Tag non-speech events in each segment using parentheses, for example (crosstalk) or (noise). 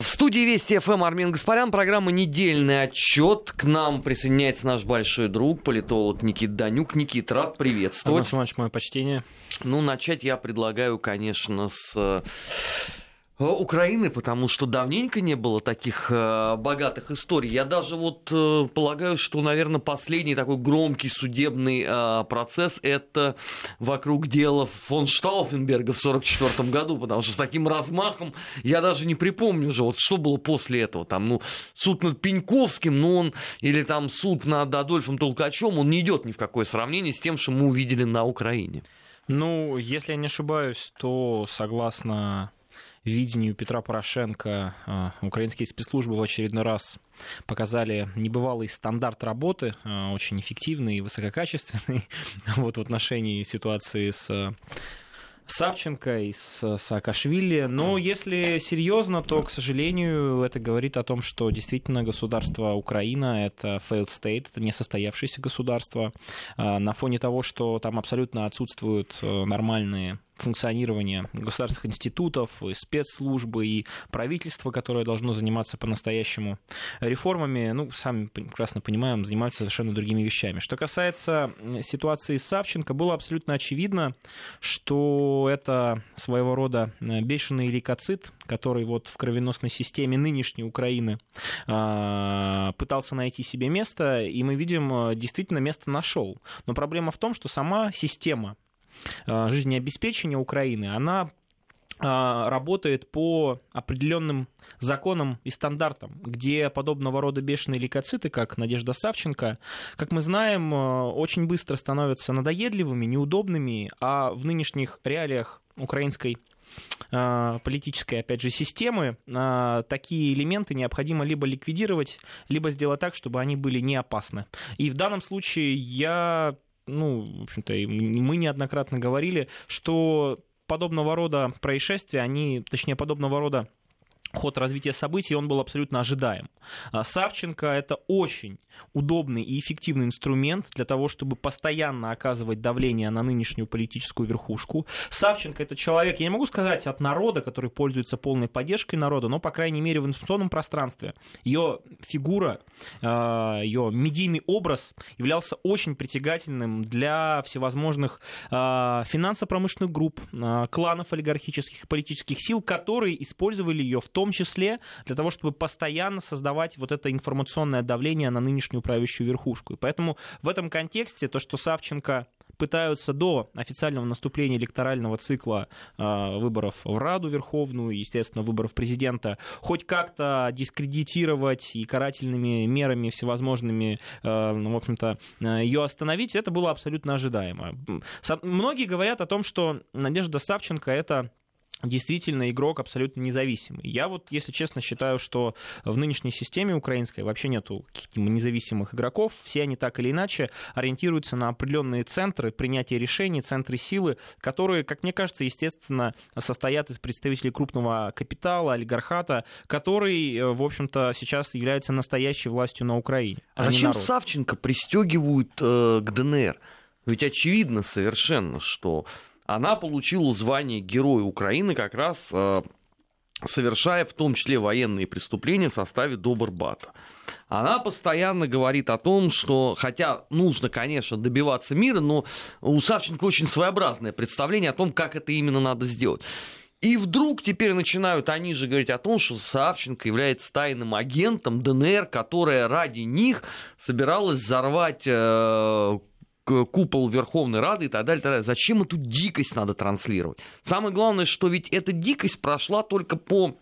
В студии Вести ФМ Армин Гаспарян, программа «Недельный отчет». К нам присоединяется наш большой друг, политолог Никит Данюк. Никит, рад приветствовать. Иван мое почтение. Ну, начать я предлагаю, конечно, с Э, Украины, потому что давненько не было таких э, богатых историй. Я даже вот э, полагаю, что, наверное, последний такой громкий судебный э, процесс это вокруг дела фон Штауфенберга в 1944 году, потому что с таким размахом я даже не припомню уже, вот что было после этого. Там, ну, суд над Пеньковским, ну, он, или там суд над Адольфом Толкачем, он не идет ни в какое сравнение с тем, что мы увидели на Украине. Ну, если я не ошибаюсь, то согласно видению Петра Порошенко а, украинские спецслужбы в очередной раз показали небывалый стандарт работы, а, очень эффективный и высококачественный (laughs) вот в отношении ситуации с Савченко и с Саакашвили. Но если серьезно, то, к сожалению, это говорит о том, что действительно государство Украина — это failed state, это несостоявшееся государство. На фоне того, что там абсолютно отсутствуют э, нормальные функционирования государственных институтов, и спецслужбы, и правительства, которое должно заниматься по-настоящему реформами, ну, сами прекрасно понимаем, занимаются совершенно другими вещами. Что касается ситуации с Савченко, было абсолютно очевидно, что это своего рода э, бешеный лейкоцит, который вот в кровеносной системе нынешней Украины а, пытался найти себе место, и мы видим, э, действительно место нашел. Но проблема в том, что сама система жизнеобеспечения Украины, она э, работает по определенным законам и стандартам, где подобного рода бешеные лейкоциты, как Надежда Савченко, как мы знаем, э, очень быстро становятся надоедливыми, неудобными, а в нынешних реалиях украинской политической, опять же, системы, такие элементы необходимо либо ликвидировать, либо сделать так, чтобы они были не опасны. И в данном случае я ну, в общем-то, мы неоднократно говорили, что подобного рода происшествия, они, точнее, подобного рода ход развития событий, он был абсолютно ожидаем. А Савченко — это очень удобный и эффективный инструмент для того, чтобы постоянно оказывать давление на нынешнюю политическую верхушку. Савченко — это человек, я не могу сказать от народа, который пользуется полной поддержкой народа, но, по крайней мере, в информационном пространстве ее фигура, а, ее медийный образ являлся очень притягательным для всевозможных а, финансово-промышленных групп, кланов олигархических и политических сил, которые использовали ее в том числе для того, чтобы постоянно создавать вот это информационное давление на нынешнюю правящую верхушку. И поэтому в этом контексте то, что Савченко пытаются до официального наступления электорального цикла э, выборов в Раду Верховную, естественно, выборов президента, хоть как-то дискредитировать и карательными мерами всевозможными, э, в общем-то, э, ее остановить, это было абсолютно ожидаемо. Многие говорят о том, что Надежда Савченко это действительно игрок абсолютно независимый. Я вот, если честно, считаю, что в нынешней системе украинской вообще нету каких-то независимых игроков. Все они так или иначе ориентируются на определенные центры принятия решений, центры силы, которые, как мне кажется, естественно, состоят из представителей крупного капитала, олигархата, который, э, в общем-то, сейчас является настоящей властью на Украине. А, а зачем Савченко пристегивают э, к ДНР? Ведь очевидно совершенно, что она получила звание Героя Украины как раз э, совершая в том числе военные преступления в составе Добрбата. Она постоянно говорит о том, что, хотя нужно, конечно, добиваться мира, но у Савченко очень своеобразное представление о том, как это именно надо сделать. И вдруг теперь начинают они же говорить о том, что Савченко является тайным агентом ДНР, которая ради них собиралась взорвать э, купол Верховной Рады и так далее, и так далее. Зачем эту дикость надо транслировать? Самое главное, что ведь эта дикость прошла только по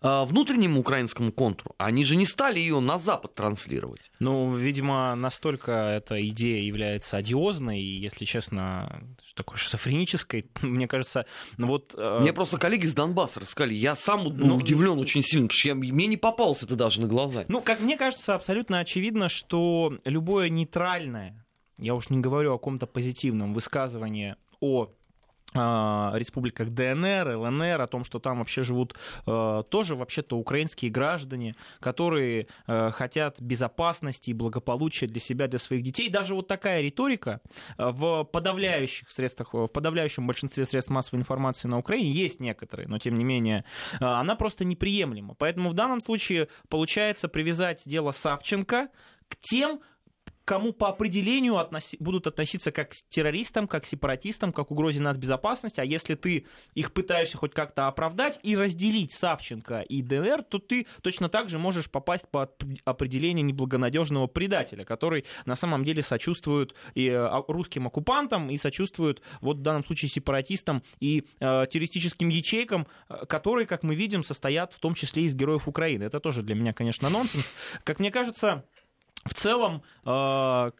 а, внутреннему украинскому контуру, они же не стали ее на Запад транслировать. Ну, видимо, настолько эта идея является одиозной, и, если честно, такой шизофренической, (laughs) мне кажется, ну вот... Э, мне просто коллеги из Донбасса рассказали, я сам был ну, удивлен очень сильно, потому что я, мне не попался это даже на глаза. Ну, как мне кажется, абсолютно очевидно, что любое нейтральное я уж не говорю о каком-то позитивном высказывании о а, республиках ДНР, ЛНР, о том, что там вообще живут э, тоже вообще-то украинские граждане, которые э, хотят безопасности и благополучия для себя, для своих детей. Даже вот такая риторика э, в подавляющих средствах, в подавляющем большинстве средств массовой информации на Украине есть некоторые, но тем не менее она просто неприемлема. Поэтому в данном случае получается привязать дело Савченко к тем кому по определению относи, будут относиться как к террористам, как к сепаратистам, как к угрозе нацбезопасности, а если ты их пытаешься хоть как-то оправдать и разделить Савченко и ДНР, то ты точно так же можешь попасть под определение неблагонадежного предателя, который на самом деле сочувствует и а, русским оккупантам, и сочувствует вот в данном случае сепаратистам и э, террористическим ячейкам, э, которые, как мы видим, состоят в том числе из героев Украины. Это тоже для меня, конечно, нонсенс. Как мне кажется, в целом э,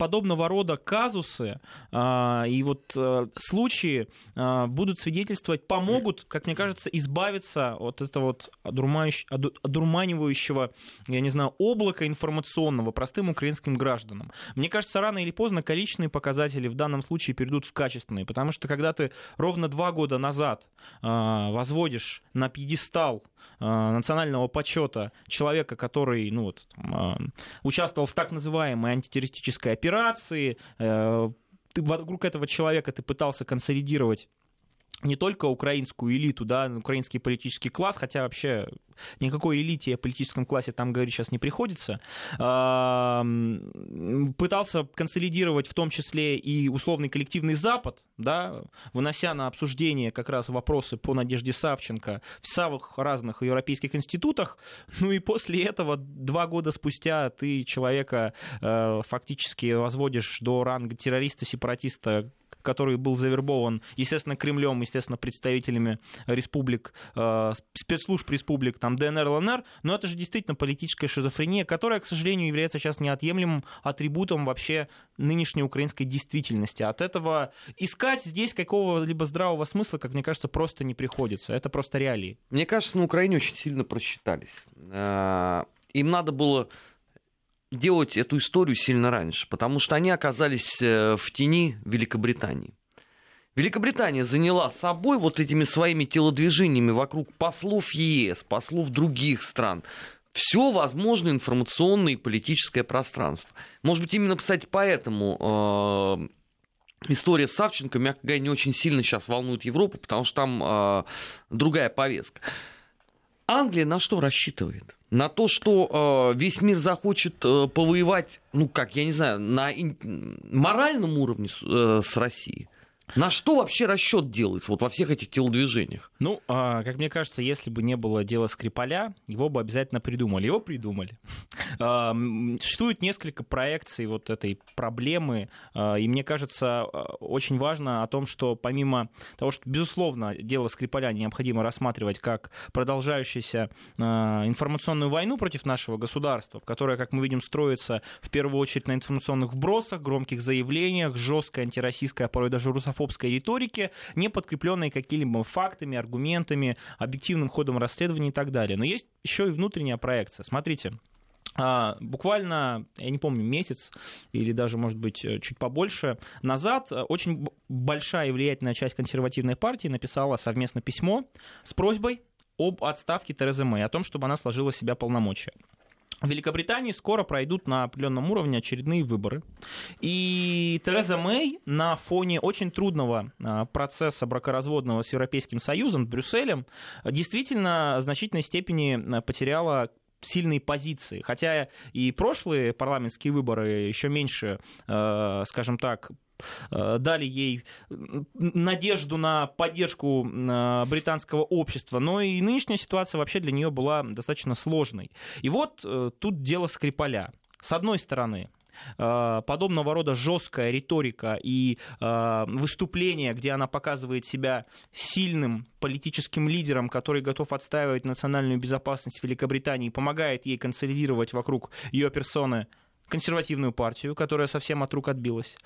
подобного рода казусы э, и вот э, случаи э, будут свидетельствовать, помогут, как мне кажется, избавиться от этого вот одурманивающего, я не знаю, облака информационного простым украинским гражданам. Мне кажется, рано или поздно количественные показатели в данном случае перейдут в качественные, потому что когда ты ровно два года назад э, возводишь на пьедестал э, национального почета человека, который ну, вот, э, участвовал в так называемой антитеррористической операции, операции, э, ты вокруг этого человека ты пытался консолидировать не только украинскую элиту, да, украинский политический класс, хотя вообще никакой элите о политическом классе там говорить сейчас не приходится, пытался консолидировать в том числе и условный коллективный Запад, да, вынося на обсуждение как раз вопросы по Надежде Савченко в самых разных европейских институтах, ну и после этого два года спустя ты человека э, фактически возводишь до ранга террориста, сепаратиста, который был завербован, естественно, Кремлем, естественно, представителями республик, э, спецслужб республик, там, ДНР, ЛНР, но это же действительно политическая шизофрения, которая, к сожалению, является сейчас неотъемлемым атрибутом вообще нынешней украинской действительности. От этого искать здесь какого-либо здравого смысла, как мне кажется, просто не приходится. Это просто реалии. Мне кажется, на Украине очень сильно просчитались. Э, им надо было делать эту историю сильно раньше, потому что они оказались э, в тени Великобритании. Великобритания заняла собой вот этими своими телодвижениями вокруг послов ЕС, послов других стран, все возможное информационное и политическое пространство. Может быть, именно, кстати, поэтому э, история с Савченко, мягко говоря, не очень сильно сейчас волнует Европу, потому что там э, другая повестка. Англия на что рассчитывает? на то, что э, весь мир захочет э, повоевать, ну как, я не знаю, на ин- моральном уровне с, э, с Россией. На что вообще расчет делается вот во всех этих телодвижениях? Ну, а, как мне кажется, если бы не было дела Скрипаля, его бы обязательно придумали. Его придумали. (laughs) А, существует несколько проекций вот этой проблемы, а, и мне кажется, очень важно о том, что помимо того, что, безусловно, дело Скрипаля необходимо рассматривать как продолжающуюся информационную войну против нашего государства, которая, как мы видим, строится в первую очередь на информационных вбросах, громких заявлениях, жесткой антироссийской, а порой даже русофобской ксенофобской риторики, не подкрепленной какими-либо фактами, аргументами, объективным ходом расследования и так далее. Но есть еще и внутренняя проекция. Смотрите, а, буквально, я не помню, месяц или даже, может быть, э, чуть побольше назад э, очень большая и влиятельная часть консервативной партии написала совместно письмо с просьбой об отставке Терезы Мэй, о том, чтобы она сложила себя полномочия. В Великобритании скоро пройдут на определенном уровне очередные выборы. И Тереза Мэй на фоне очень трудного а, процесса бракоразводного с Европейским Союзом, Брюсселем, действительно в значительной степени а, потеряла сильные позиции. Хотя и прошлые парламентские выборы еще меньше, а, скажем так, Э, дали ей надежду на поддержку э, британского общества, но и нынешняя ситуация вообще для нее была достаточно сложной. И вот э, тут дело Скрипаля. С одной стороны, подобного рода жесткая риторика и выступление, где она показывает себя сильным политическим лидером, который готов отстаивать национальную безопасность Великобритании, помогает ей консолидировать вокруг ее персоны консервативную партию, которая совсем от рук отбилась.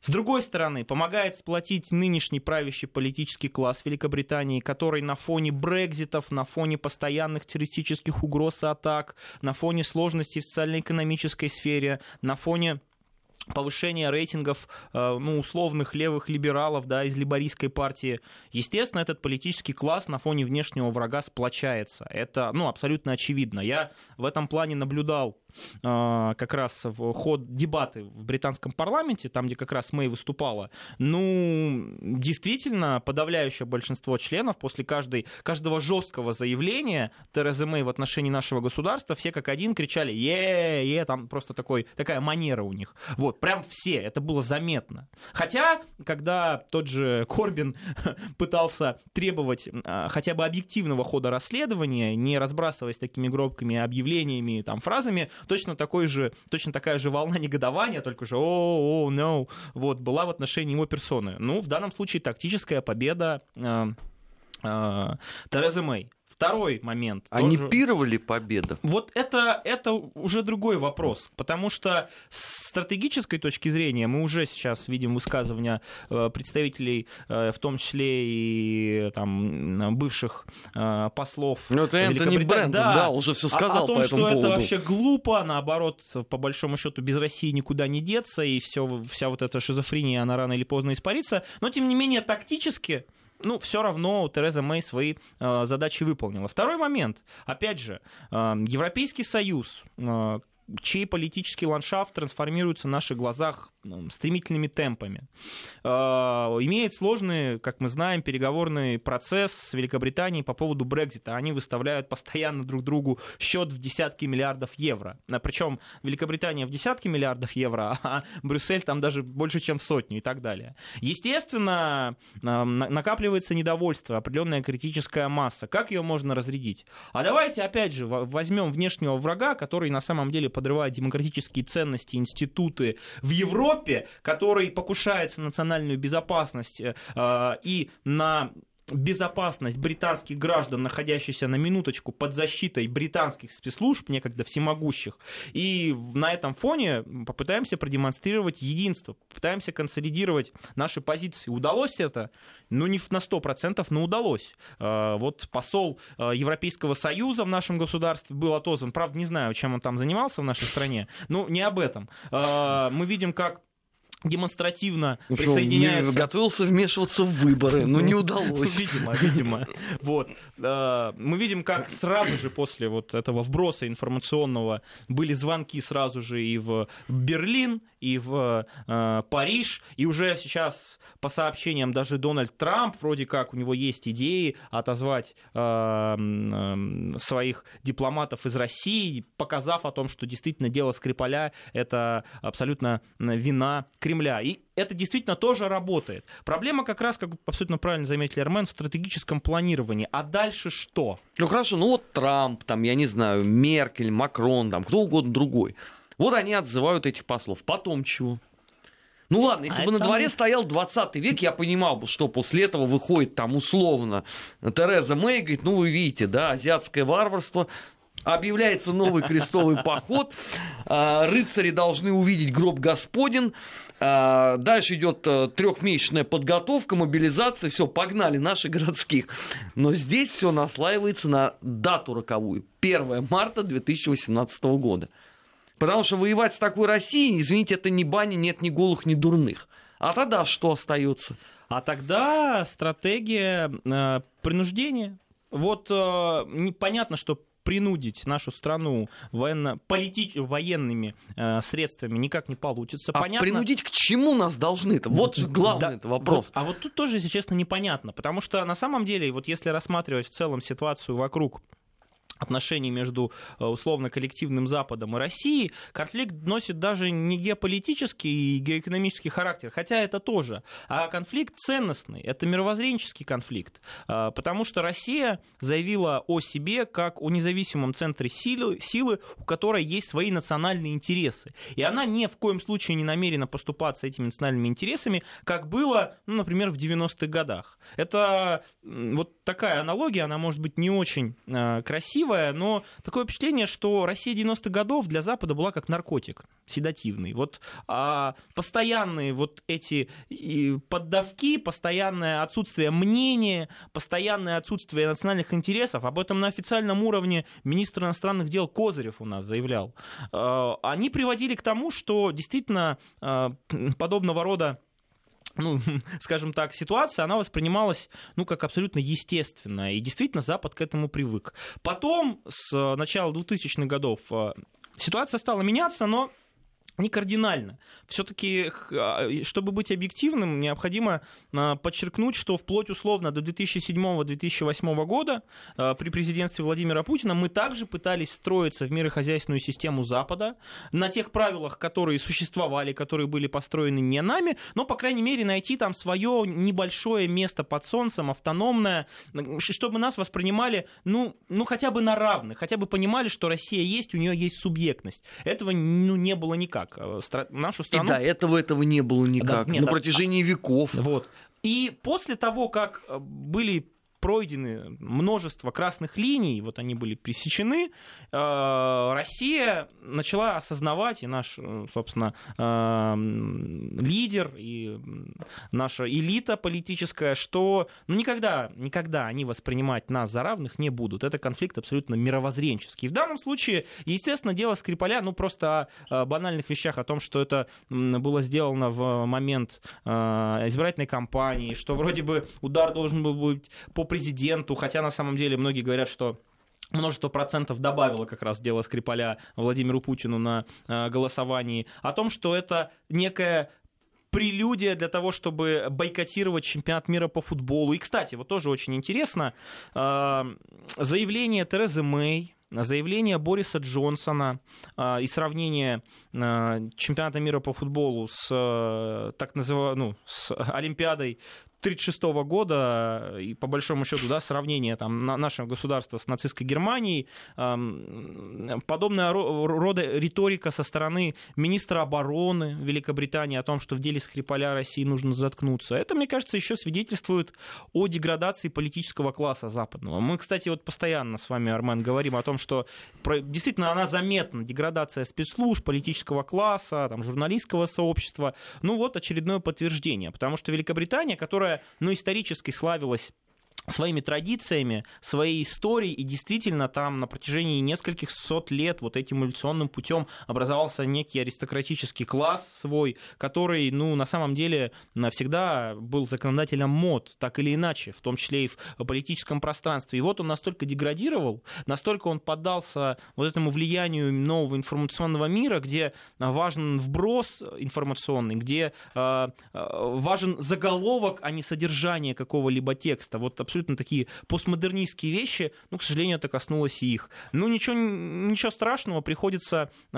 С другой стороны, помогает сплотить нынешний правящий политический класс Великобритании, который на фоне брекзитов, на фоне постоянных террористических угроз и атак, на фоне сложностей в социально-экономической сфере, на фоне повышение рейтингов э, ну, условных левых либералов да, из либористской партии. Естественно, этот политический класс на фоне внешнего врага сплочается. Это ну, абсолютно очевидно. Я в этом плане наблюдал как раз в ход дебаты в британском парламенте, там, где как раз Мэй выступала. Ну, действительно, подавляющее большинство членов после каждой, каждого жесткого заявления Терезы Мэй в отношении нашего государства, все как один кричали «е-е-е», там просто такой, такая манера у них. Вот, прям все, это было заметно. Хотя, когда тот же Корбин (laughs) пытался требовать а, хотя бы объективного хода расследования, не разбрасываясь такими громкими объявлениями, там, фразами, точно, такой же, точно такая же волна (laughs) негодования, только же «о, о, no», вот, была в отношении его персоны. Ну, в данном случае тактическая победа э, э, Терезы Мэй. Второй момент. Они тоже... пировали победу? Вот это, это уже другой вопрос, потому что с стратегической точки зрения мы уже сейчас видим высказывания э, представителей, э, в том числе и там, бывших э, послов Ну, это Энтони Брэнтон, да, да, уже все сказал о, о том, по этому что поводу. это вообще глупо, наоборот, по большому счету, без России никуда не деться, и все, вся вот эта шизофрения, она рано или поздно испарится. Но, тем не менее, тактически ну, все равно Тереза Мэй свои э, задачи выполнила. Второй момент. Опять же, э, Европейский Союз, э, чей политический ландшафт трансформируется на наших глазах ну, стремительными темпами. А, имеет сложный, как мы знаем, переговорный процесс с Великобританией по поводу Брекзита. Они выставляют постоянно друг другу счет в десятки миллиардов евро. А, Причем Великобритания в десятки миллиардов евро, (laughs) а Брюссель там даже больше, чем в сотню и так далее. Естественно, а, накапливается недовольство, определенная критическая масса. Как ее можно разрядить? А давайте, опять же, возьмем внешнего врага, который на самом деле подрывает демократические ценности, институты в Европе, который покушается на национальную безопасность э, и на безопасность британских граждан, находящихся на минуточку под защитой британских спецслужб, некогда всемогущих. И на этом фоне попытаемся продемонстрировать единство, попытаемся консолидировать наши позиции. Удалось это? Ну, не на 100%, но удалось. А, вот посол а, Европейского Союза в нашем государстве был отозван. Правда, не знаю, чем он там занимался в нашей стране. Ну, не об этом. А, мы видим, как демонстративно ну, присоединяется. Готовился вмешиваться в выборы, но не удалось. Видимо, видимо. Вот. А, мы видим, как сразу же после вот этого вброса информационного были звонки сразу же и в Берлин, и в э, Париж, и уже сейчас по сообщениям даже Дональд Трамп вроде как у него есть идеи отозвать э, э, своих дипломатов из России, показав о том, что действительно дело Скрипаля это абсолютно вина Кремля. И это действительно тоже работает. Проблема как раз, как абсолютно правильно заметили Армен, в стратегическом планировании. А дальше что? Ну хорошо, ну вот Трамп, там, я не знаю, Меркель, Макрон, там, кто угодно другой. Вот они отзывают этих послов. Потом чего? Ну ладно, если а бы на дворе стоял 20 век, я понимал бы, что после этого выходит там условно Тереза Мэй, говорит, ну вы видите, да, азиатское варварство, объявляется новый крестовый поход, а, рыцари должны увидеть гроб Господен, а, дальше идет э, трехмесячная подготовка, мобилизация, все, погнали наши городских. Но здесь все наслаивается на дату роковую, 1 марта 2018 года. Потому что воевать с такой Россией, извините, это не бани, нет ни голых, ни дурных. А тогда что остается? А тогда стратегия э, принуждения. Вот э, непонятно, что принудить нашу страну военно политич... военными э, средствами никак не получится. А Понятно... принудить к чему нас должны? -то? Вот же главный да, вопрос. Вот, а вот тут тоже, если честно, непонятно. Потому что на самом деле, вот если рассматривать в целом ситуацию вокруг отношений между э, условно-коллективным Западом и Россией, конфликт носит даже не геополитический и геоэкономический характер, хотя это тоже, а конфликт ценностный, это мировоззренческий конфликт, э, потому что Россия заявила о себе как о независимом центре силы, силы, у которой есть свои национальные интересы. И она ни в коем случае не намерена поступаться этими национальными интересами, как было, ну, например, в 90-х годах. Это вот такая аналогия, она может быть не очень э, левое, но такое впечатление, что Россия 90-х годов для Запада была как наркотик седативный. Вот а, постоянные вот эти поддавки, постоянное отсутствие мнения, постоянное отсутствие национальных интересов, об этом на официальном уровне министр иностранных дел Козырев у нас заявлял, а, они приводили к тому, что действительно а, подобного рода ну, (laughs) скажем так, ситуация, она воспринималась, ну, как абсолютно естественная, и действительно Запад к этому привык. Потом, с начала 2000-х годов, э, ситуация стала меняться, но не кардинально. Все-таки, а, чтобы быть объективным, необходимо а, подчеркнуть, что вплоть условно до 2007-2008 года а, при президентстве Владимира Путина мы также пытались встроиться в мирохозяйственную систему Запада на тех правилах, которые существовали, которые были построены не нами, но, по крайней мере, найти там свое небольшое место под солнцем, автономное, чтобы нас воспринимали, ну, ну хотя бы на равных, хотя бы понимали, что Россия есть, у нее есть субъектность. Этого ну, не было никак никак. Э, стра... Нашу страну... И до этого этого не было никак. Да, нет, На протяжении а... веков. Вот. И после того, как э, были пройдены множество красных линий, вот они были пресечены, э, Россия начала осознавать, и наш, э, собственно, э, лидер, и наша элита политическая, что ну, никогда, никогда они воспринимать нас за равных не будут. Это конфликт абсолютно мировоззренческий. В данном случае, естественно, дело Скрипаля, ну, просто о банальных вещах, о том, что это было сделано в момент избирательной кампании, что вроде бы удар должен был быть по президенту, хотя на самом деле многие говорят, что множество процентов добавило как раз дело Скрипаля Владимиру Путину на э, голосовании, о том, что это некая прелюдия для того, чтобы бойкотировать чемпионат мира по футболу. И, кстати, вот тоже очень интересно, э, заявление Терезы Мэй, заявление Бориса Джонсона э, и сравнение чемпионата мира по футболу с так называемой, ну, с Олимпиадой 1936 года, и по большому счету, да, сравнение там, нашего государства с нацистской Германией, подобная рода риторика со стороны министра обороны Великобритании о том, что в деле Скрипаля России нужно заткнуться, это, мне кажется, еще свидетельствует о деградации политического класса западного. Мы, кстати, вот постоянно с вами, Армен, говорим о том, что действительно она заметна, деградация спецслужб, политического класса, там, журналистского сообщества. Ну вот очередное подтверждение, потому что Великобритания, которая которая, ну, исторически славилась своими традициями, своей историей, и действительно там на протяжении нескольких сот лет вот этим эволюционным путем образовался некий аристократический класс свой, который, ну, на самом деле навсегда был законодателем мод, так или иначе, в том числе и в политическом пространстве. И вот он настолько деградировал, настолько он поддался вот этому влиянию нового информационного мира, где важен вброс информационный, где э, важен заголовок, а не содержание какого-либо текста. Вот абсолютно такие постмодернистские вещи, ну, к сожалению, это коснулось и их. Ну, ничего, ничего страшного, приходится э,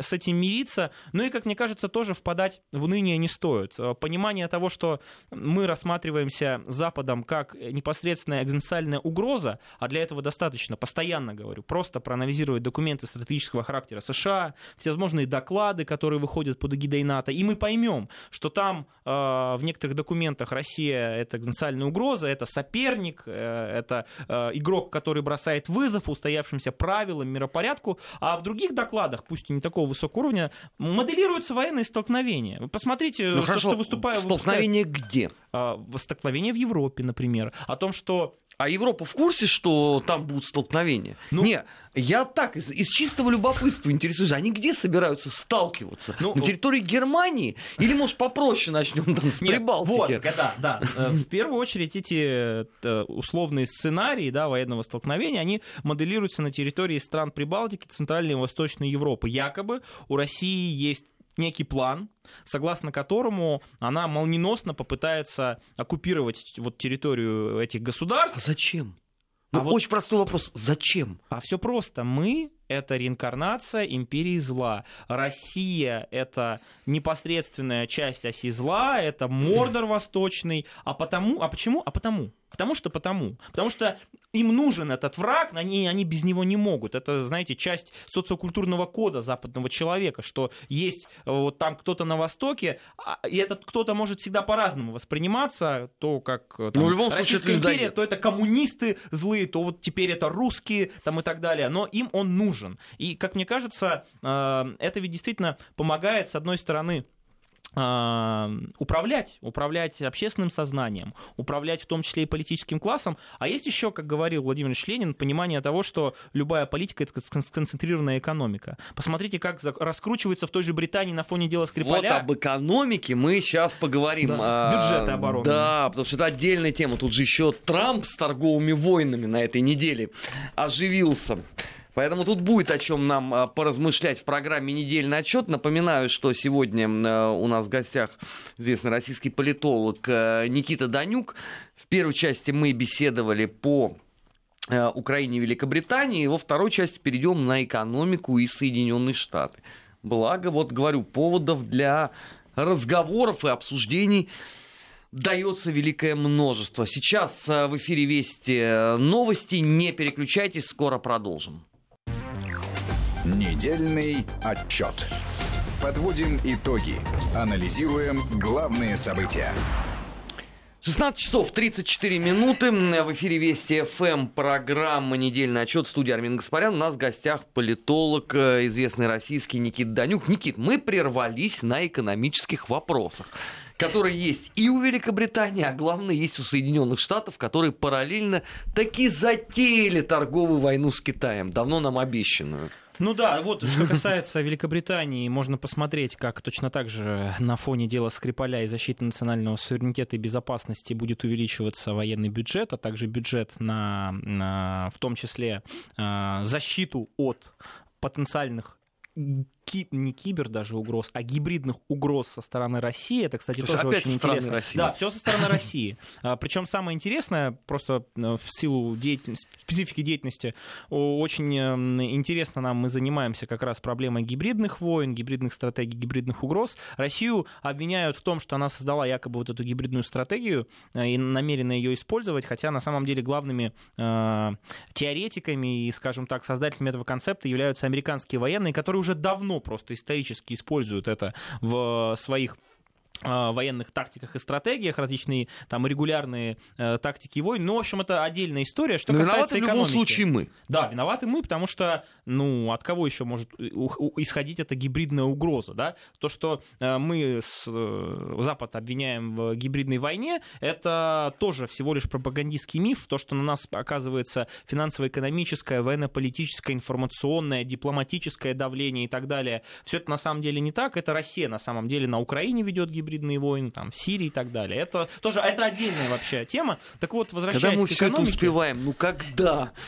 с этим мириться, ну и, как мне кажется, тоже впадать в уныние не стоит. Э, понимание того, что мы рассматриваемся Западом как непосредственная экзистенциальная угроза, а для этого достаточно, постоянно говорю, просто проанализировать документы стратегического характера США, всевозможные доклады, которые выходят под эгидой НАТО, и мы поймем, что там э, в некоторых документах Россия это экзистенциальная угроза, это соперник, э, это э, игрок, который бросает вызов устоявшимся правилам, миропорядку, а в других докладах, пусть и не такого высокого уровня, моделируются военные столкновения. Вы посмотрите, ну, хорошо, что выступаю... Столкновение выпускает... где? Столкновение в Европе, например. О том, что а Европа в курсе, что там будут столкновения? Ну, не, я так, из, из чистого любопытства интересуюсь, они где собираются сталкиваться? Ну, На территории Германии? Или, может, попроще начнем там с нет, Прибалтики? Вот, да, да. Э, (laughs) в первую очередь эти э, условные сценарии да, военного столкновения, они моделируются на территории стран Прибалтики, Центральной и Восточной Европы. Якобы у России есть некий план, согласно которому она молниеносно попытается оккупировать вот территорию этих государств. А зачем? Ну, а вот... Очень простой вопрос. Зачем? А все просто. Мы — это реинкарнация империи зла. Россия — это непосредственная часть оси зла, это Мордор восточный. А потому... А почему? А потому Потому что потому. Потому что им нужен этот враг, они, они без него не могут. Это, знаете, часть социокультурного кода западного человека, что есть э, вот там кто-то на Востоке, а, и этот кто-то может всегда по-разному восприниматься, то как э, там, ну, в любом Российская случае, империя, то это коммунисты злые, то вот теперь это русские там и так далее. Но им он нужен. И, как мне кажется, э, это ведь действительно помогает, с одной стороны, управлять, управлять общественным сознанием, управлять в том числе и политическим классом. А есть еще, как говорил Владимир Ильич Ленин, понимание того, что любая политика — это сконцентрированная экономика. Посмотрите, как раскручивается в той же Британии на фоне дела Скрипаля. Вот об экономике мы сейчас поговорим. Да. А, Бюджет обороны. Да, потому что это отдельная тема. Тут же еще Трамп с торговыми войнами на этой неделе оживился. Поэтому тут будет о чем нам а, поразмышлять в программе «Недельный отчет». Напоминаю, что сегодня а, у нас в гостях известный российский политолог а, Никита Данюк. В первой части мы беседовали по Украине и Великобритании. Во второй части перейдем на экономику и Соединенные Штаты. Благо, вот говорю, поводов для разговоров и обсуждений дается великое множество. Сейчас в эфире Вести новости. Не переключайтесь, скоро продолжим. Недельный отчет. Подводим итоги. Анализируем главные события. 16 часов 34 минуты. В эфире Вести ФМ программа «Недельный отчет» студии Армин Гаспарян. У нас в гостях политолог, э, известный российский Никит Данюк. Никит, мы прервались на экономических вопросах, которые есть и у Великобритании, а главное, есть у Соединенных Штатов, которые параллельно таки затеяли торговую войну с Китаем, давно нам обещанную. Ну да, вот что касается Великобритании, можно посмотреть, как точно так же на фоне дела Скрипаля и защиты национального суверенитета и безопасности будет увеличиваться военный бюджет, а также бюджет на, на в том числе а, защиту от потенциальных ки, не кибер даже угроз, а гибридных угроз со стороны России. Это, кстати, То тоже опять очень интересно. России. Да, все со стороны России. А, Причем самое интересное, просто э, в силу деятельности, специфики деятельности, очень эм, интересно нам, мы занимаемся как раз проблемой гибридных войн, гибридных стратегий, гибридных угроз. Россию обвиняют в том, что она создала якобы вот эту гибридную стратегию э, и намерена ее использовать, хотя на самом деле главными э, теоретиками и, скажем так, создателями этого концепта являются американские военные, которые уже давно просто исторически используют это в своих военных тактиках и стратегиях, различные там регулярные э, тактики войн. Ну, в общем, это отдельная история. Что Но касается виноваты экономики. в любом случае мы. Да, виноваты мы, потому что, ну, от кого еще может исходить эта гибридная угроза, да? То, что э, мы с, э, Запад обвиняем в гибридной войне, это тоже всего лишь пропагандистский миф. То, что на нас оказывается финансово-экономическое, военно-политическое, информационное, дипломатическое давление и так далее. Все это на самом деле не так. Это Россия на самом деле на Украине ведет гибридную гибридные войны, там, в Сирии и так далее. Это тоже это отдельная вообще тема. Так вот, возвращаясь Когда мы к все это экономике... успеваем? Ну когда? (laughs)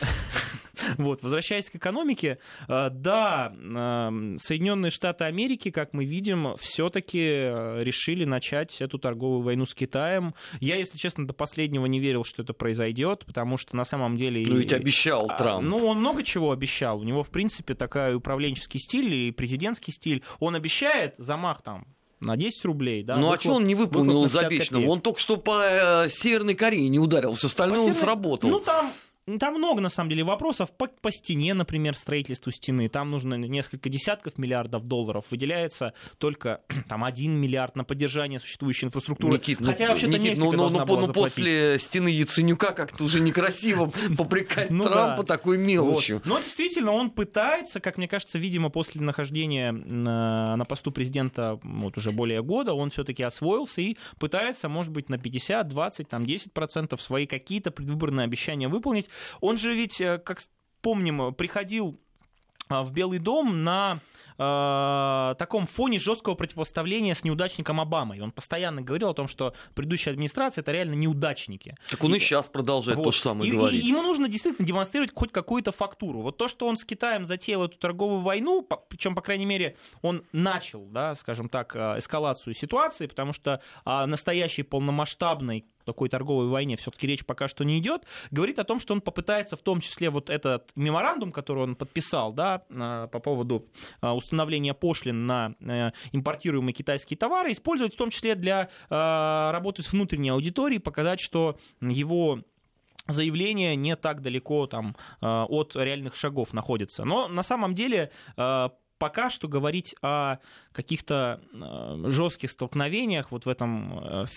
Вот, возвращаясь к экономике, э, да, э, Соединенные Штаты Америки, как мы видим, все-таки э, решили начать эту торговую войну с Китаем. Я, если честно, до последнего не верил, что это произойдет, потому что на самом деле... Ну ведь обещал а, Трамп. Ну, он много чего обещал. У него, в принципе, такой управленческий стиль и президентский стиль. Он обещает замах там на 10 рублей. Да, ну а что он не выполнил из обещанного? Он только что по э, Северной Корее не ударил, все остальное он сработал. Ну там там много, на самом деле, вопросов по, по стене, например, строительству стены. Там нужно несколько десятков миллиардов долларов. Выделяется только (clears throat) там, один миллиард на поддержание существующей инфраструктуры. Никит, ну, Хотя вообще-то Никит, ну, ну, ну, ну после стены Яценюка как-то уже некрасиво (laughs) попрекать ну Трампа такой мелочью. Но действительно, он пытается, как мне кажется, видимо, после нахождения на, на посту президента вот уже более года, он все-таки освоился и пытается, может быть, на 50, 20, там, 10% свои какие-то предвыборные обещания выполнить. Он же ведь, э, как помним, приходил а, в Белый дом на э, таком фоне жесткого противопоставления с неудачником Обамой. Он постоянно говорил о том, что предыдущая администрация это реально неудачники. Так он и, и сейчас продолжает вот. то же самое и, говорить. И, ему нужно действительно демонстрировать хоть какую-то фактуру. Вот то, что он с Китаем затеял эту торговую войну, причем, по крайней мере, он начал, да, скажем так, э, эскалацию ситуации, потому что а, настоящей полномасштабной такой торговой войне все-таки речь пока что не идет, говорит о том, что он попытается в том числе вот этот меморандум, который он подписал, да, э, по поводу установления пошлин на э, импортируемые китайские товары, использовать в том числе для э, работы с внутренней аудиторией, показать, что его заявление не так далеко там, от реальных шагов находится. Но на самом деле пока что говорить о каких-то жестких столкновениях вот в этом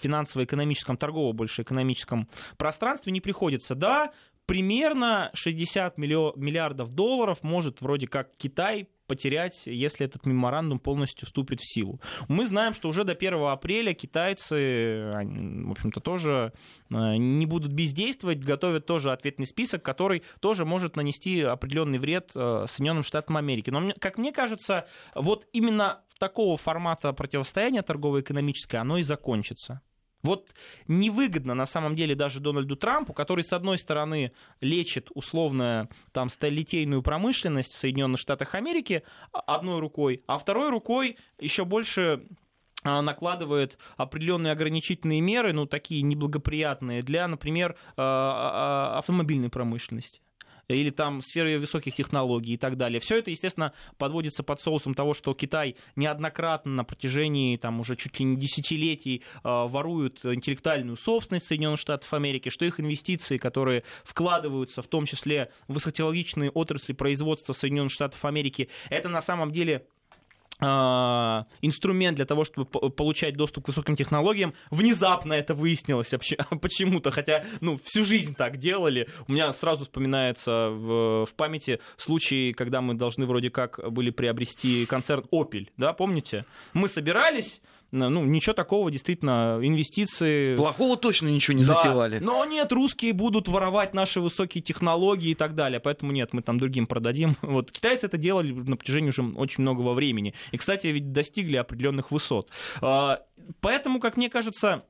финансово-экономическом, торгово больше экономическом пространстве не приходится. Да, примерно 60 миллиардов долларов может вроде как Китай потерять, если этот меморандум полностью вступит в силу. Мы знаем, что уже до 1 апреля китайцы, в общем-то, тоже э, не будут бездействовать, готовят тоже ответный список, который тоже может нанести определенный вред э, Соединенным Штатам Америки. Но, как мне кажется, вот именно такого формата противостояния торгово-экономическое оно и закончится. Вот невыгодно на самом деле даже Дональду Трампу, который, с одной стороны, лечит условно там сталилитейную промышленность в Соединенных Штатах Америки одной рукой, а второй рукой еще больше а, накладывает определенные ограничительные меры, ну, такие неблагоприятные для, например, а, а, автомобильной промышленности или там сферы высоких технологий и так далее. Все это, естественно, подводится под соусом того, что Китай неоднократно на протяжении там уже чуть ли не десятилетий э, воруют интеллектуальную собственность Соединенных Штатов Америки, что их инвестиции, которые вкладываются в том числе в высокотехнологичные отрасли производства Соединенных Штатов Америки, это на самом деле а, инструмент для того, чтобы получать доступ к высоким технологиям. Внезапно это выяснилось (laughs) почему-то, хотя ну, всю жизнь так делали. У меня сразу вспоминается в, в памяти случай, когда мы должны вроде как были приобрести концерт Opel, да, помните? Мы собирались, ну, ничего такого, действительно, инвестиции... Плохого точно ничего не да, затевали. Но нет, русские будут воровать наши высокие технологии и так далее, поэтому нет, мы там другим продадим. (laughs) Вот китайцы это делали на протяжении уже очень многого времени. И, кстати, ведь достигли определенных высот. А, поэтому, как мне кажется,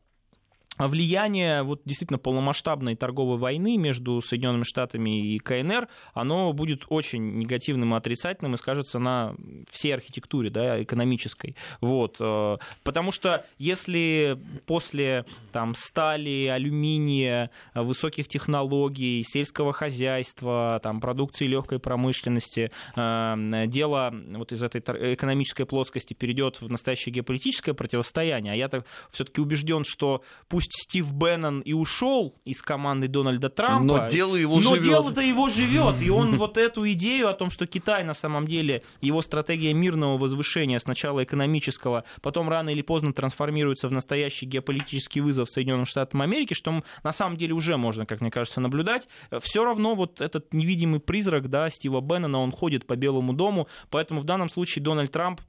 влияние вот действительно полномасштабной торговой войны между Соединенными Штатами и КНР, оно будет очень негативным и отрицательным и скажется на всей архитектуре да, экономической. Вот. Э, потому что если после там, стали, алюминия, высоких технологий, сельского хозяйства, там, продукции легкой промышленности, э, дело вот из этой экономической плоскости перейдет в настоящее геополитическое противостояние, а я так все-таки убежден, что пусть пусть Стив Беннон и ушел из команды Дональда Трампа, но дело его но живет. дело-то его живет, и он вот эту идею о том, что Китай на самом деле его стратегия мирного возвышения, сначала экономического, потом рано или поздно трансформируется в настоящий геополитический вызов Соединенным Штатам Америки, что на самом деле уже можно, как мне кажется, наблюдать. Все равно вот этот невидимый призрак, да, Стива Беннона, он ходит по Белому дому, поэтому в данном случае Дональд Трамп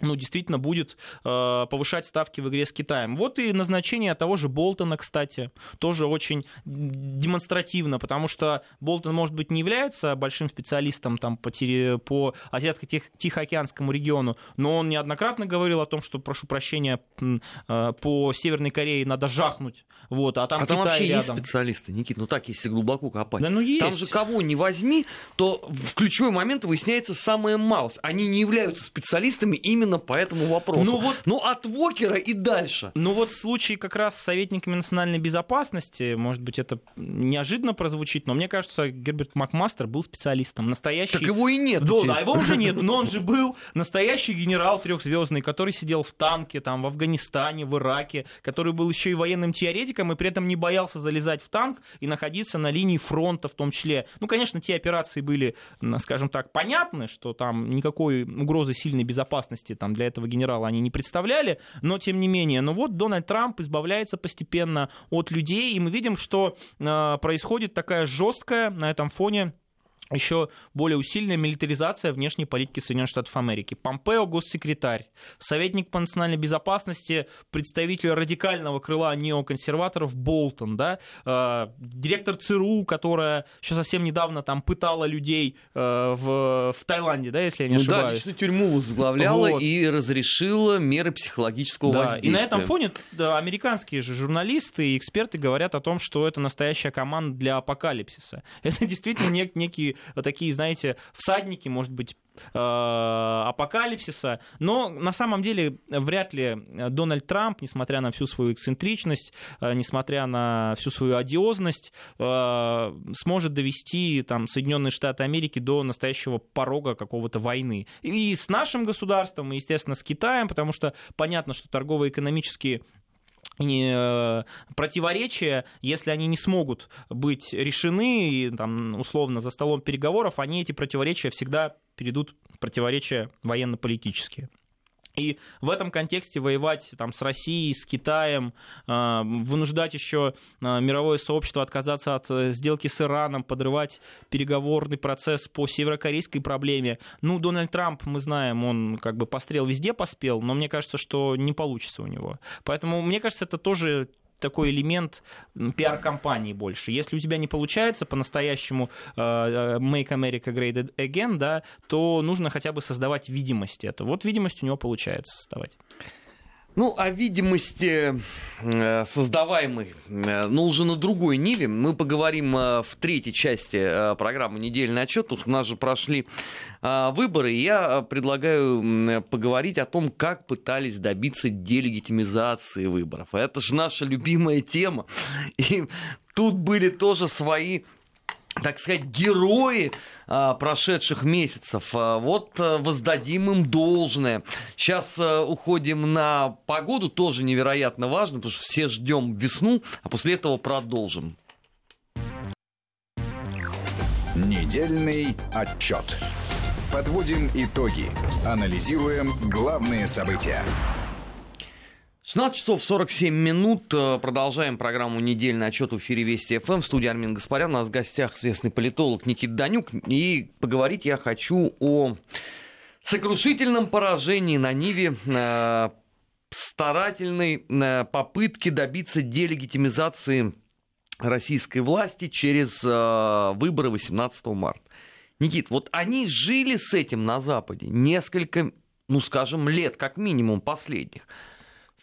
ну, действительно будет э, повышать ставки в игре с Китаем. Вот и назначение того же Болтона, кстати, тоже очень демонстративно, потому что Болтон, может быть, не является большим специалистом там, по, по Азиатско-Тихоокеанскому региону, но он неоднократно говорил о том, что, прошу прощения, э, по Северной Корее надо жахнуть. Вот, а там, а там вообще рядом. есть специалисты, Никит, ну так, если глубоко копать. Да, ну есть. Там же кого не возьми, то в ключевой момент выясняется самое малость. Они не являются специалистами именно именно по этому вопросу. Ну, вот, ну от Вокера и дальше. Ну вот в случае как раз с советниками национальной безопасности, может быть, это неожиданно прозвучит, но мне кажется, Герберт Макмастер был специалистом. Настоящий... Так его и нет. Да, да, его уже нет, но он же (laughs) был настоящий генерал трехзвездный, который сидел в танке там в Афганистане, в Ираке, который был еще и военным теоретиком и при этом не боялся залезать в танк и находиться на линии фронта в том числе. Ну, конечно, те операции были, скажем так, понятны, что там никакой угрозы сильной безопасности там, для этого генерала они не представляли, но тем не менее. Но вот Дональд Трамп избавляется постепенно от людей, и мы видим, что э, происходит такая жесткая на этом фоне еще более усиленная милитаризация внешней политики Соединенных Штатов Америки. Помпео, госсекретарь, советник по национальной безопасности, представитель радикального крыла неоконсерваторов Болтон, да, э, директор ЦРУ, которая еще совсем недавно там пытала людей э, в, в Таиланде, да, если я не ну ошибаюсь. Да, лично тюрьму возглавляла вот. и разрешила меры психологического да, воздействия. И на этом фоне да, американские же журналисты и эксперты говорят о том, что это настоящая команда для апокалипсиса. (laughs) Это действительно нек- некий такие, знаете, всадники, может быть, э, апокалипсиса. Но на самом деле вряд ли Дональд Трамп, несмотря на всю свою эксцентричность, э, несмотря на всю свою одиозность, э, сможет довести там, Соединенные Штаты Америки до настоящего порога какого-то войны. И с нашим государством, и, естественно, с Китаем, потому что понятно, что торгово-экономические э, противоречия, если они не смогут быть решены, и, там, условно, за столом переговоров, они эти противоречия всегда перейдут в противоречия военно-политические. И в этом контексте воевать там, с Россией, с Китаем, э, вынуждать еще э, мировое сообщество отказаться от э, сделки с Ираном, подрывать переговорный процесс по северокорейской проблеме. Ну, Дональд Трамп, мы знаем, он как бы пострел везде поспел, но мне кажется, что не получится у него. Поэтому, мне кажется, это тоже такой элемент пиар-компании больше. Если у тебя не получается по-настоящему э, э, Make America Great Again, да, то нужно хотя бы создавать видимость этого. Вот видимость у него получается создавать. Ну, о видимости э, создаваемой, э, ну, уже на другой ниве, мы поговорим э, в третьей части программы «Недельный отчет». Тут у нас же прошли выборы, и я предлагаю поговорить о том, как пытались добиться делегитимизации выборов. Это же наша любимая тема. И тут были тоже свои так сказать, герои а, прошедших месяцев. А, вот а, воздадим им должное. Сейчас а, уходим на погоду, тоже невероятно важно, потому что все ждем весну, а после этого продолжим. Недельный отчет. Подводим итоги. Анализируем главные события. 16 часов 47 минут. Э, продолжаем программу «Недельный отчет» в эфире Вести ФМ. В студии Армин Гаспарян. У нас в гостях известный политолог Никит Данюк. И поговорить я хочу о сокрушительном поражении на Ниве э, старательной э, попытки добиться делегитимизации российской власти через выборы 18 марта. Никит, вот они жили с этим на Западе несколько, ну скажем, лет, как минимум последних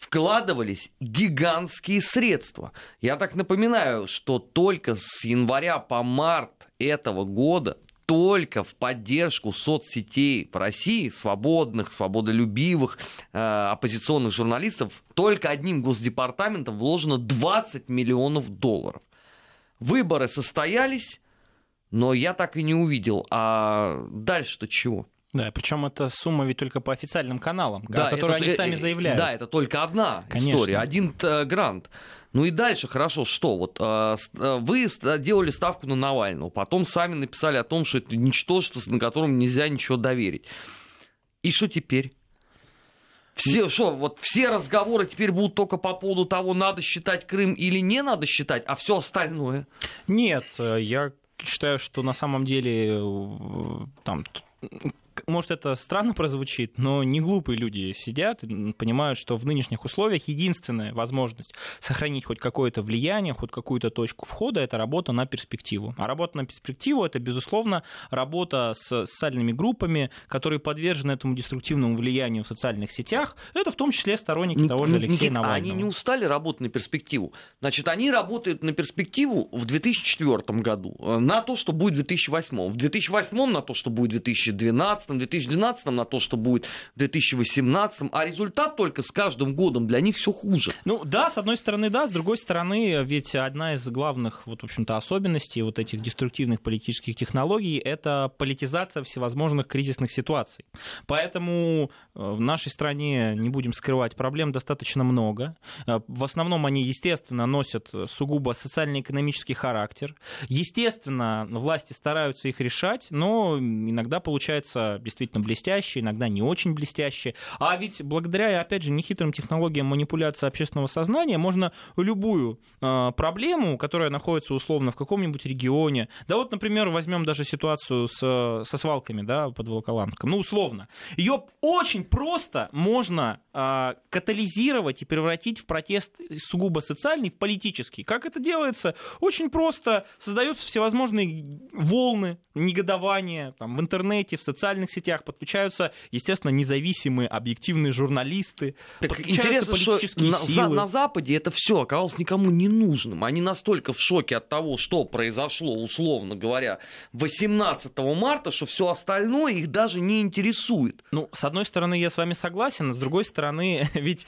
вкладывались гигантские средства. Я так напоминаю, что только с января по март этого года только в поддержку соцсетей в России, свободных, свободолюбивых, э, оппозиционных журналистов, только одним госдепартаментом вложено 20 миллионов долларов. Выборы состоялись, но я так и не увидел. А дальше-то чего? Да, причем эта сумма ведь только по официальным каналам, да, которые это, они сами заявляют. Да, это только одна Конечно. история, один э, грант. Ну и дальше, хорошо, что? Вот э, э, вы делали ставку на Навального, потом сами написали о том, что это ничтожество, на котором нельзя ничего доверить. И что теперь? Все, что, вот все разговоры теперь будут только по поводу того, надо считать Крым или не надо считать, а все остальное? Нет, я считаю, что на самом деле там может, это странно прозвучит, но не глупые люди сидят и понимают, что в нынешних условиях единственная возможность сохранить хоть какое-то влияние, хоть какую-то точку входа, это работа на перспективу. А работа на перспективу — это, безусловно, работа с социальными группами, которые подвержены этому деструктивному влиянию в социальных сетях. Это в том числе сторонники Ник- того же Алексея Никит, Навального. Они не устали работать на перспективу. Значит, они работают на перспективу в 2004 году, э, на то, что будет в 2008. В 2008 на то, что будет в 2012 2012 на то, что будет в 2018, а результат только с каждым годом для них все хуже. Ну да, с одной стороны да, с другой стороны, ведь одна из главных, вот, в общем-то, особенностей вот этих деструктивных политических технологий — это политизация всевозможных кризисных ситуаций. Поэтому э, в нашей стране, не будем скрывать, проблем достаточно много. Э, в основном они, естественно, носят сугубо социально-экономический характер. Естественно, власти стараются их решать, но иногда получается действительно блестящие, иногда не очень блестящие. А ведь благодаря, опять же, нехитрым технологиям манипуляции общественного сознания можно любую э, проблему, которая находится условно в каком-нибудь регионе, да вот, например, возьмем даже ситуацию с, со свалками, да, под Волоколамском, ну, условно, ее очень просто можно э, катализировать и превратить в протест сугубо социальный, в политический. Как это делается? Очень просто. Создаются всевозможные волны негодования там, в интернете, в социальных сетях, подключаются, естественно, независимые, объективные журналисты. Так интересно, что на, за, на Западе это все оказалось никому не нужным. Они настолько в шоке от того, что произошло, условно говоря, 18 марта, что все остальное их даже не интересует. Ну, с одной стороны, я с вами согласен, с другой стороны, (laughs) ведь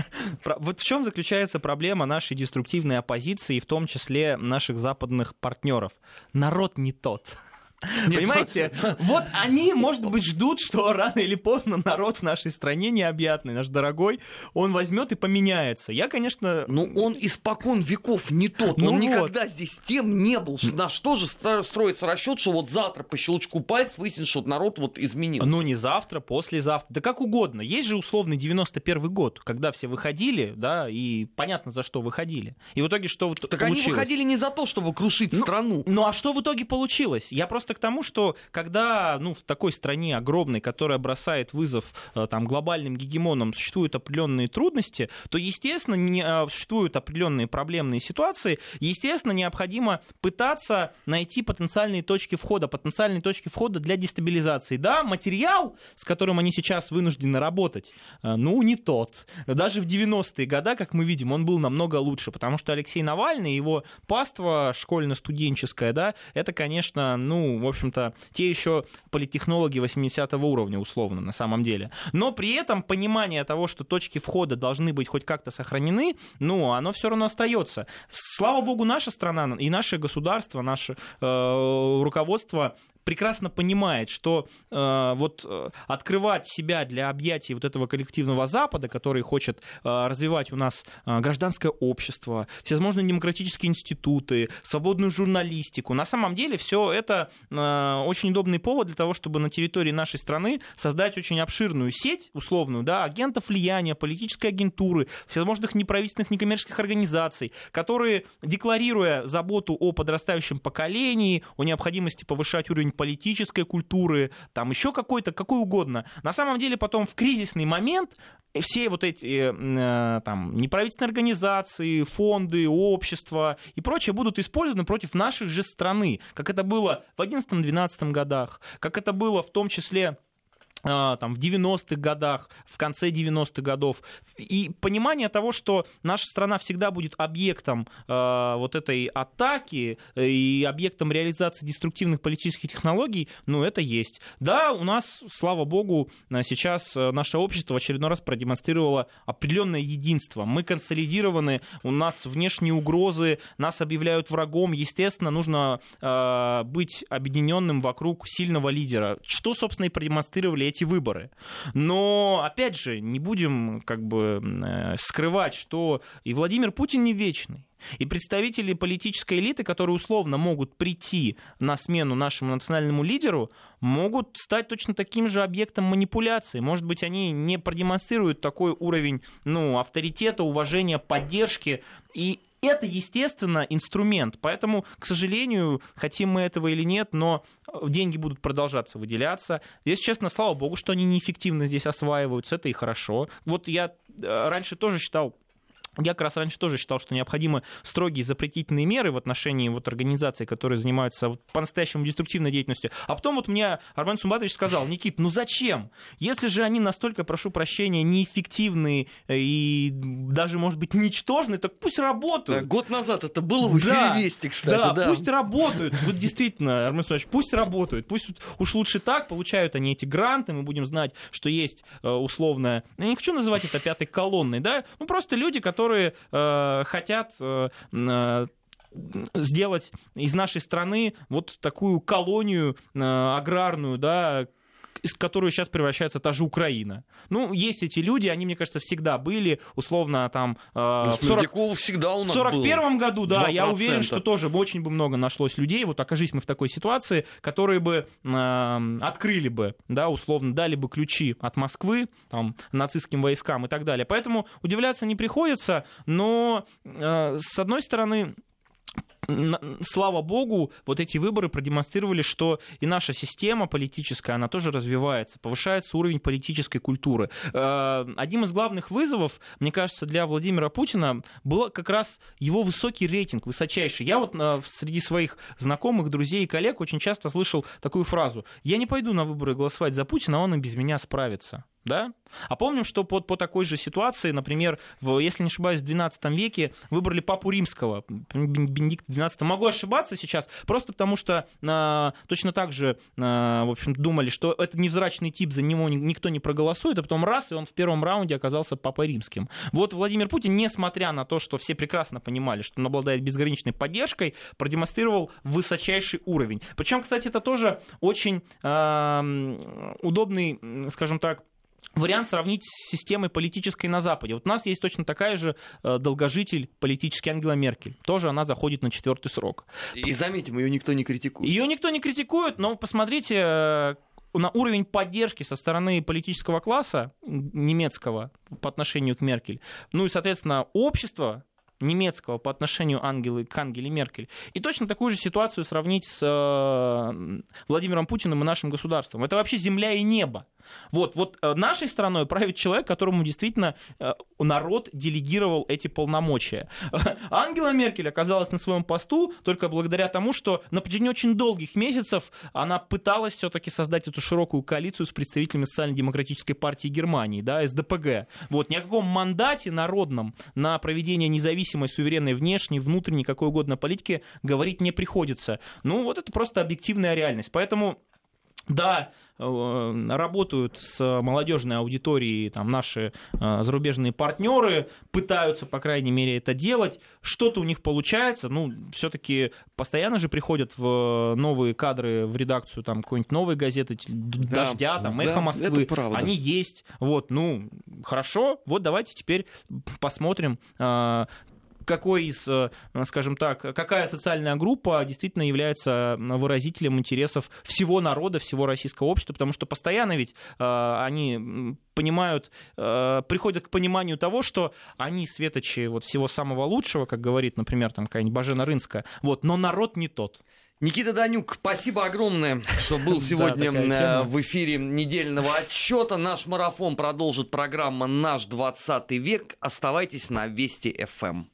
(laughs) вот в чем заключается проблема нашей деструктивной оппозиции, в том числе наших западных партнеров. Народ не тот. Понимаете? (laughs) Вот они, может быть, ждут, что рано или поздно народ в нашей стране необъятный, наш дорогой, он возьмет и поменяется. Я, конечно... Ну, он испокон веков не тот. Ну он вот. никогда здесь тем не был. На что же строится расчет, что вот завтра по щелчку пальца выяснится, что народ вот изменился? Ну, не завтра, послезавтра, да как угодно. Есть же условный 91 год, когда все выходили, да, и понятно, за что выходили. И в итоге что вот так они получилось? выходили не за то, чтобы крушить Ну, страну. Ну а что в итоге получилось? Я просто к тому, что когда ну, в такой стране огромной, которая бросает вызов э, там, глобальным гегемонам, существуют определенные трудности, то, естественно, не, э, существуют определенные проблемные ситуации, естественно, необходимо пытаться найти потенциальные точки входа, потенциальные точки входа для дестабилизации. Да, материал, с которым они сейчас вынуждены работать, э, ну, не тот. Даже в 90-е годы, как мы видим, он был намного лучше, потому что Алексей Навальный, его паство школьно-студенческое, да, это, конечно, ну, в общем-то, те еще политтехнологи 80 уровня, условно, на самом деле. Но при этом понимание того, что точки входа должны быть хоть как-то сохранены, ну, оно все равно остается. Слава богу, наша страна и наше государство, наше э, руководство прекрасно понимает, что э, вот э, открывать себя для объятий вот этого коллективного Запада, который хочет э, развивать у нас э, гражданское общество, всевозможные демократические институты, свободную журналистику, на самом деле все это э, очень удобный повод для того, чтобы на территории нашей страны создать очень обширную сеть, условную, да, агентов влияния, политической агентуры, всевозможных неправительственных, некоммерческих организаций, которые, декларируя заботу о подрастающем поколении, о необходимости повышать уровень политической культуры, там еще какой-то, какой угодно. На самом деле потом в кризисный момент все вот эти э, там, неправительственные организации, фонды, общества и прочее будут использованы против нашей же страны, как это было в 2011-2012 годах, как это было в том числе там, в 90-х годах, в конце 90-х годов. И понимание того, что наша страна всегда будет объектом э, вот этой атаки и объектом реализации деструктивных политических технологий, ну, это есть. Да, у нас, слава богу, сейчас наше общество в очередной раз продемонстрировало определенное единство. Мы консолидированы, у нас внешние угрозы, нас объявляют врагом. Естественно, нужно э, быть объединенным вокруг сильного лидера. Что, собственно, и продемонстрировали эти выборы. Но, опять же, не будем как бы э, скрывать, что и Владимир Путин не вечный. И представители политической элиты, которые условно могут прийти на смену нашему национальному лидеру, могут стать точно таким же объектом манипуляции. Может быть, они не продемонстрируют такой уровень ну, авторитета, уважения, поддержки. И это, естественно, инструмент. Поэтому, к сожалению, хотим мы этого или нет, но деньги будут продолжаться выделяться. Если честно, слава богу, что они неэффективно здесь осваиваются, это и хорошо. Вот я э, раньше тоже считал я как раз раньше тоже считал, что необходимы строгие запретительные меры в отношении вот организаций, которые занимаются вот по-настоящему деструктивной деятельностью. А потом вот мне Армен Сумбатович сказал, Никит, ну зачем? Если же они настолько, прошу прощения, неэффективные и даже, может быть, ничтожные, так пусть работают. Да, год назад это было в эфире Да, Вести, кстати. да, Да, пусть работают. Вот действительно, Армен Сумбатович, пусть работают. Пусть уж лучше так, получают они эти гранты, мы будем знать, что есть э, условная... Я не хочу называть это пятой колонной, да? Ну, просто люди, которые э, хотят э, э, сделать из нашей страны вот такую колонию э, аграрную, да, из которой сейчас превращается та же Украина. Ну, есть эти люди, они, мне кажется, всегда были, условно, там, э, в 40... Мердякова всегда у В нас сорок первом году, да, я 2%. уверен, что тоже очень бы много нашлось людей, вот окажись мы в такой ситуации, которые бы э, открыли бы, да, условно, дали бы ключи от Москвы, там, нацистским войскам и так далее. Поэтому удивляться не приходится, но, э, с одной стороны, слава богу, вот эти выборы продемонстрировали, что и наша система политическая, она тоже развивается, повышается уровень политической культуры. Э, Одним из главных вызовов, мне кажется, для Владимира Путина был как раз его высокий рейтинг, высочайший. Я вот э, среди своих знакомых, друзей и коллег очень часто слышал такую фразу. Я не пойду на выборы голосовать за Путина, он и без меня справится. Да? А помним, что по, по такой же ситуации, например, в, если не ошибаюсь, в XII веке выбрали папу римского, Бенедикт XII. Могу ошибаться сейчас, просто потому что э, точно так же, э, в общем, думали, что это невзрачный тип, за него никто не проголосует, а потом раз, и он в первом раунде оказался папой римским. Вот Владимир Путин, несмотря на то, что все прекрасно понимали, что он обладает безграничной поддержкой, продемонстрировал высочайший уровень. Причем, кстати, это тоже очень э, удобный, скажем так, вариант сравнить с системой политической на Западе. Вот у нас есть точно такая же э, долгожитель политический Ангела Меркель. Тоже она заходит на четвертый срок. И заметим, ее никто не критикует. Ее никто не критикует, но посмотрите, э, на уровень поддержки со стороны политического класса немецкого по отношению к Меркель, ну и, соответственно, общество немецкого по отношению Ангелы, к Ангеле Меркель. И точно такую же ситуацию сравнить с э, Владимиром Путиным и нашим государством. Это вообще земля и небо. Вот, вот э, нашей страной правит человек, которому действительно э, народ делегировал эти полномочия. (laughs) Ангела Меркель оказалась на своем посту только благодаря тому, что на протяжении очень долгих месяцев она пыталась все-таки создать эту широкую коалицию с представителями социально-демократической партии Германии, да, СДПГ. Вот, ни о каком мандате народном на проведение независимой, суверенной внешней, внутренней, какой угодно политики говорить не приходится. Ну, вот это просто объективная реальность. Поэтому да, э, работают с молодежной аудиторией там, наши э, зарубежные партнеры, пытаются, по крайней мере, это делать. Что-то у них получается. Ну, все-таки постоянно же приходят в новые кадры в редакцию там какой-нибудь новой газеты, да, «Дождя», там, «Эхо да, Москвы». Они есть. Вот, ну, хорошо. Вот давайте теперь посмотрим, э, какой из, э, скажем так, какая социальная группа действительно является выразителем интересов всего народа, всего российского общества, потому что постоянно ведь э, они понимают, э, приходят к пониманию того, что они светочи вот всего самого лучшего, как говорит, например, там какая-нибудь Бажена Рынская, вот, но народ не тот. Никита Данюк, спасибо огромное, что (laughs) был сегодня да, в эфире недельного отчета. Наш марафон продолжит программа «Наш 20 век». Оставайтесь на Вести ФМ.